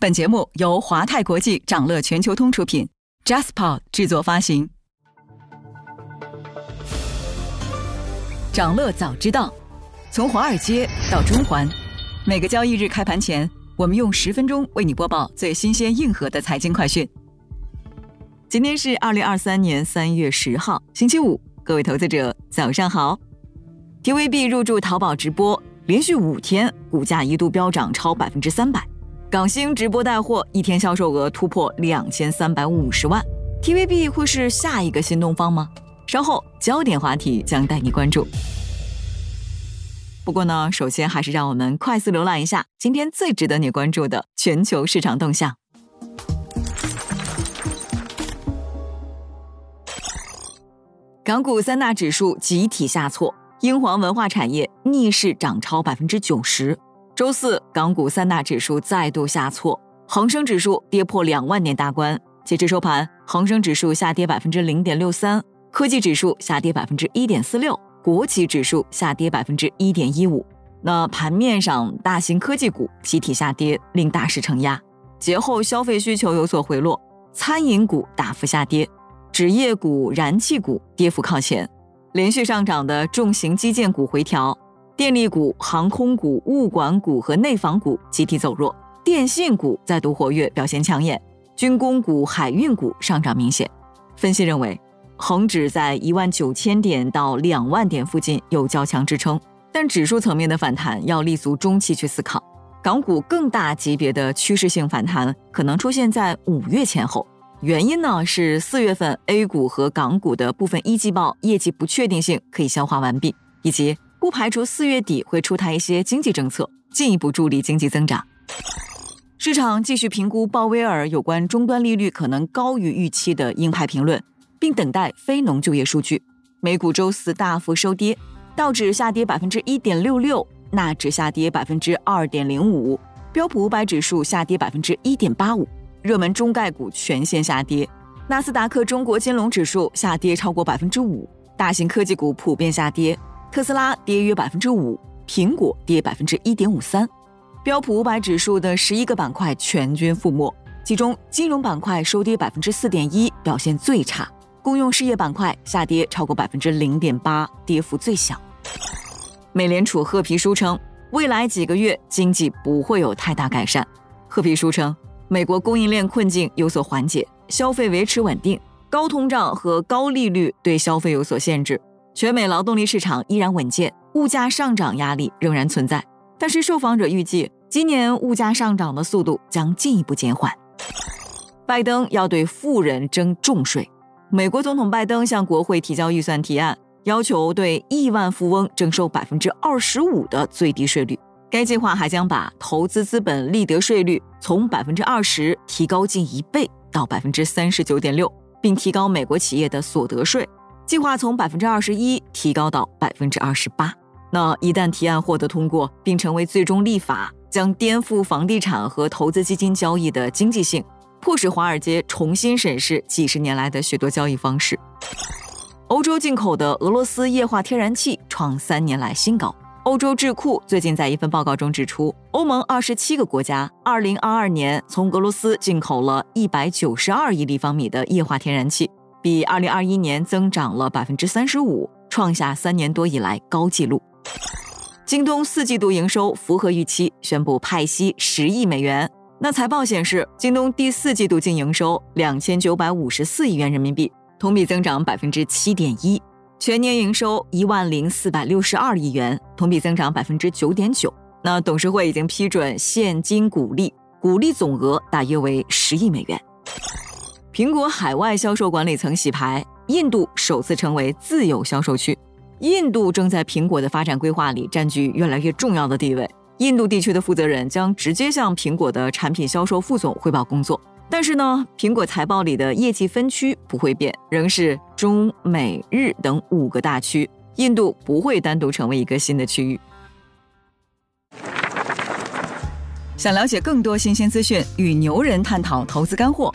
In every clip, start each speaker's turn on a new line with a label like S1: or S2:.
S1: 本节目由华泰国际掌乐全球通出品，JasPod 制作发行。掌乐早知道，从华尔街到中环，每个交易日开盘前，我们用十分钟为你播报最新鲜、硬核的财经快讯。今天是二零二三年三月十号，星期五，各位投资者早上好。TVB 入驻淘宝直播，连续五天股价一度飙涨超百分之三百。港星直播带货一天销售额突破两千三百五十万，TVB 会是下一个新东方吗？稍后焦点话题将带你关注。不过呢，首先还是让我们快速浏览一下今天最值得你关注的全球市场动向。港股三大指数集体下挫，英皇文化产业逆势涨超百分之九十。周四，港股三大指数再度下挫，恒生指数跌破两万点大关。截至收盘，恒生指数下跌百分之零点六三，科技指数下跌百分之一点四六，国企指数下跌百分之一点一五。那盘面上，大型科技股集体下跌，令大市承压。节后消费需求有所回落，餐饮股大幅下跌，纸业股、燃气股跌幅靠前，连续上涨的重型基建股回调。电力股、航空股、物管股和内房股集体走弱，电信股再度活跃，表现抢眼。军工股、海运股上涨明显。分析认为，恒指在一万九千点到两万点附近有较强支撑，但指数层面的反弹要立足中期去思考。港股更大级别的趋势性反弹可能出现在五月前后，原因呢是四月份 A 股和港股的部分一季报业绩不确定性可以消化完毕，以及。不排除四月底会出台一些经济政策，进一步助力经济增长。市场继续评估鲍威尔有关终端利率可能高于预期的鹰派评论，并等待非农就业数据。美股周四大幅收跌，道指下跌百分之一点六六，纳指下跌百分之二点零五，标普五百指数下跌百分之一点八五。热门中概股全线下跌，纳斯达克中国金融指数下跌超过百分之五，大型科技股普遍下跌。特斯拉跌约百分之五，苹果跌百分之一点五三，标普五百指数的十一个板块全军覆没，其中金融板块收跌百分之四点一，表现最差；公用事业板块下跌超过百分之零点八，跌幅最小。美联储褐皮书称，未来几个月经济不会有太大改善。褐皮书称，美国供应链困境有所缓解，消费维持稳定，高通胀和高利率对消费有所限制。全美劳动力市场依然稳健，物价上涨压力仍然存在，但是受访者预计今年物价上涨的速度将进一步减缓。拜登要对富人征重税，美国总统拜登向国会提交预算提案，要求对亿万富翁征收百分之二十五的最低税率。该计划还将把投资资本利得税率从百分之二十提高近一倍到百分之三十九点六，并提高美国企业的所得税。计划从百分之二十一提高到百分之二十八。那一旦提案获得通过，并成为最终立法，将颠覆房地产和投资基金交易的经济性，迫使华尔街重新审视几十年来的许多交易方式。欧洲进口的俄罗斯液化天然气创三年来新高。欧洲智库最近在一份报告中指出，欧盟二十七个国家二零二二年从俄罗斯进口了一百九十二亿立方米的液化天然气。比二零二一年增长了百分之三十五，创下三年多以来高纪录。京东四季度营收符合预期，宣布派息十亿美元。那财报显示，京东第四季度净营收两千九百五十四亿元人民币，同比增长百分之七点一；全年营收一万零四百六十二亿元，同比增长百分之九点九。那董事会已经批准现金股利，股利总额大约为十亿美元。苹果海外销售管理层洗牌，印度首次成为自有销售区。印度正在苹果的发展规划里占据越来越重要的地位。印度地区的负责人将直接向苹果的产品销售副总汇报工作。但是呢，苹果财报里的业绩分区不会变，仍是中美日等五个大区。印度不会单独成为一个新的区域。想了解更多新鲜资讯，与牛人探讨投资干货。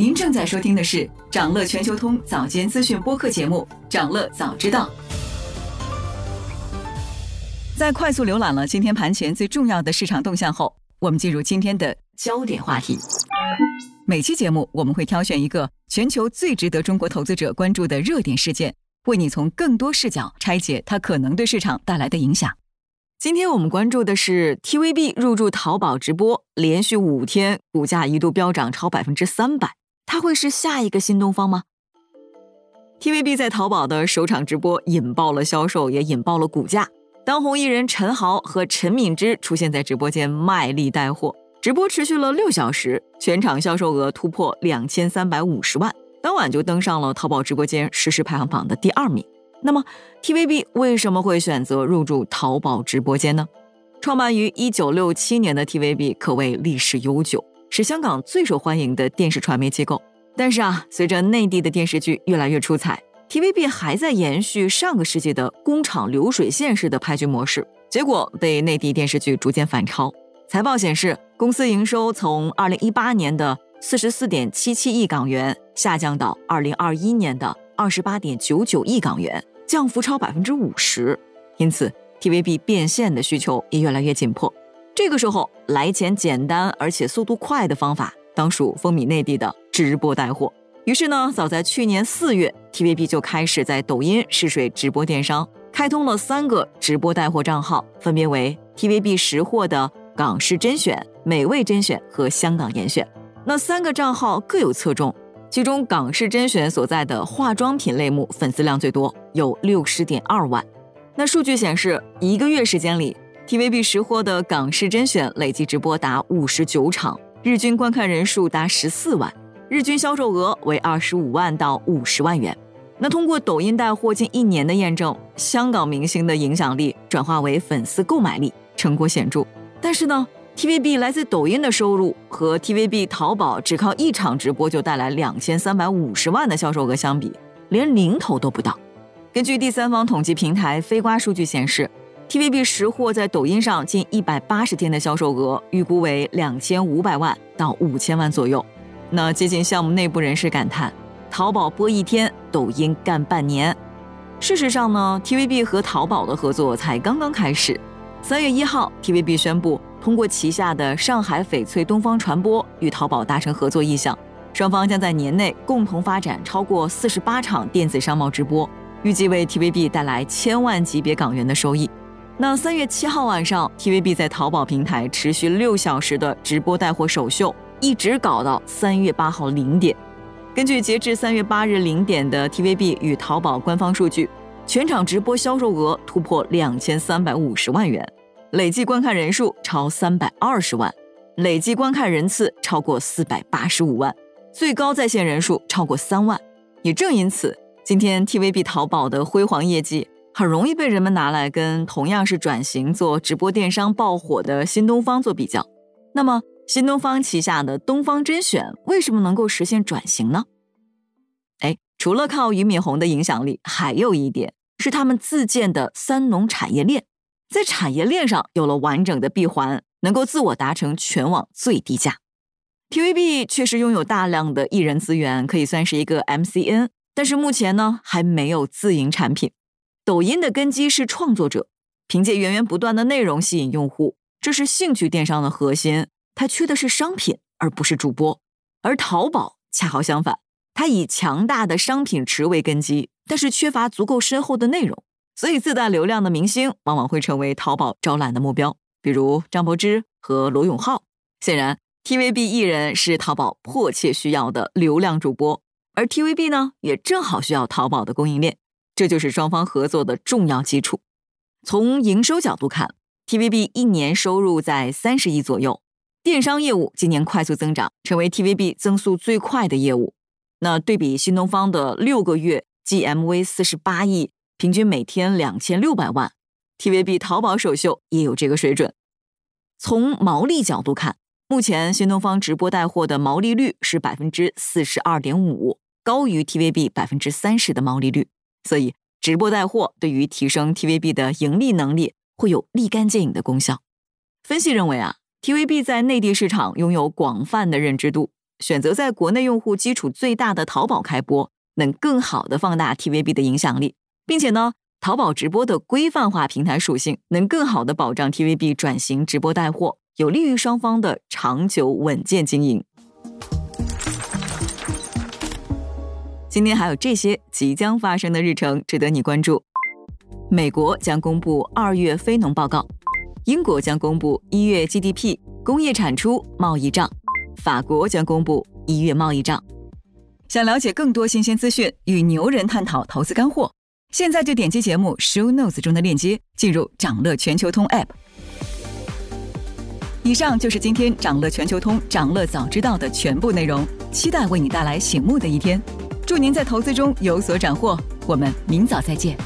S1: 您正在收听的是掌乐全球通早间资讯播客节目《掌乐早知道》。在快速浏览了今天盘前最重要的市场动向后，我们进入今天的焦点话题。每期节目我们会挑选一个全球最值得中国投资者关注的热点事件，为你从更多视角拆解它可能对市场带来的影响。今天我们关注的是 TVB 入驻淘宝直播，连续五天股价一度飙涨超百分之三百，它会是下一个新东方吗？TVB 在淘宝的首场直播引爆了销售，也引爆了股价。当红艺人陈豪和陈敏之出现在直播间卖力带货，直播持续了六小时，全场销售额突破两千三百五十万，当晚就登上了淘宝直播间实时排行榜的第二名。那么，TVB 为什么会选择入驻淘宝直播间呢？创办于一九六七年的 TVB 可谓历史悠久，是香港最受欢迎的电视传媒机构。但是啊，随着内地的电视剧越来越出彩。TVB 还在延续上个世纪的工厂流水线式的拍剧模式，结果被内地电视剧逐渐反超。财报显示，公司营收从2018年的44.77亿港元下降到2021年的28.99亿港元，降幅超百分之五十。因此，TVB 变现的需求也越来越紧迫。这个时候，来钱简单而且速度快的方法，当属风靡内地的直播带货。于是呢，早在去年四月，TVB 就开始在抖音试水直播电商，开通了三个直播带货账号，分别为 TVB 识货的港式甄选、美味甄选和香港严选。那三个账号各有侧重，其中港式甄选所在的化妆品类目粉丝量最多，有六十点二万。那数据显示，一个月时间里，TVB 识货的港式甄选累计直播达五十九场，日均观看人数达十四万。日均销售额为二十五万到五十万元。那通过抖音带货近一年的验证，香港明星的影响力转化为粉丝购买力，成果显著。但是呢，TVB 来自抖音的收入和 TVB 淘宝只靠一场直播就带来两千三百五十万的销售额相比，连零头都不到。根据第三方统计平台飞瓜数据显示，TVB 识货在抖音上近一百八十天的销售额预估为两千五百万到五千万左右。那接近项目内部人士感叹：“淘宝播一天，抖音干半年。”事实上呢，TVB 和淘宝的合作才刚刚开始。三月一号，TVB 宣布通过旗下的上海翡翠东方传播与淘宝达成合作意向，双方将在年内共同发展超过四十八场电子商贸直播，预计为 TVB 带来千万级别港元的收益。那三月七号晚上，TVB 在淘宝平台持续六小时的直播带货首秀。一直搞到三月八号零点。根据截至三月八日零点的 TVB 与淘宝官方数据，全场直播销售额突破两千三百五十万元，累计观看人数超三百二十万，累计观看人次超过四百八十五万，最高在线人数超过三万。也正因此，今天 TVB 淘宝的辉煌业绩很容易被人们拿来跟同样是转型做直播电商爆火的新东方做比较。那么，新东方旗下的东方甄选为什么能够实现转型呢？哎，除了靠俞敏洪的影响力，还有一点是他们自建的三农产业链，在产业链上有了完整的闭环，能够自我达成全网最低价。TVB 确实拥有大量的艺人资源，可以算是一个 MCN，但是目前呢还没有自营产品。抖音的根基是创作者，凭借源源不断的内容吸引用户，这是兴趣电商的核心。它缺的是商品，而不是主播。而淘宝恰好相反，它以强大的商品池为根基，但是缺乏足够深厚的内容，所以自带流量的明星往往会成为淘宝招揽的目标，比如张柏芝和罗永浩。显然，TVB 艺人是淘宝迫切需要的流量主播，而 TVB 呢，也正好需要淘宝的供应链，这就是双方合作的重要基础。从营收角度看，TVB 一年收入在三十亿左右。电商业务今年快速增长，成为 TVB 增速最快的业务。那对比新东方的六个月 GMV 四十八亿，平均每天两千六百万，TVB 淘宝首秀也有这个水准。从毛利角度看，目前新东方直播带货的毛利率是百分之四十二点五，高于 TVB 百分之三十的毛利率，所以直播带货对于提升 TVB 的盈利能力会有立竿见影的功效。分析认为啊，TVB 在内地市场拥有广泛的认知度，选择在国内用户基础最大的淘宝开播，能更好的放大 TVB 的影响力，并且呢。淘宝直播的规范化平台属性，能更好的保障 TVB 转型直播带货，有利于双方的长久稳健经营。今天还有这些即将发生的日程值得你关注：美国将公布二月非农报告，英国将公布一月 GDP、工业产出、贸易账，法国将公布一月贸易账。想了解更多新鲜资讯，与牛人探讨投资干货。现在就点击节目 show notes 中的链接，进入掌乐全球通 app。以上就是今天掌乐全球通掌乐早知道的全部内容，期待为你带来醒目的一天。祝您在投资中有所斩获，我们明早再见。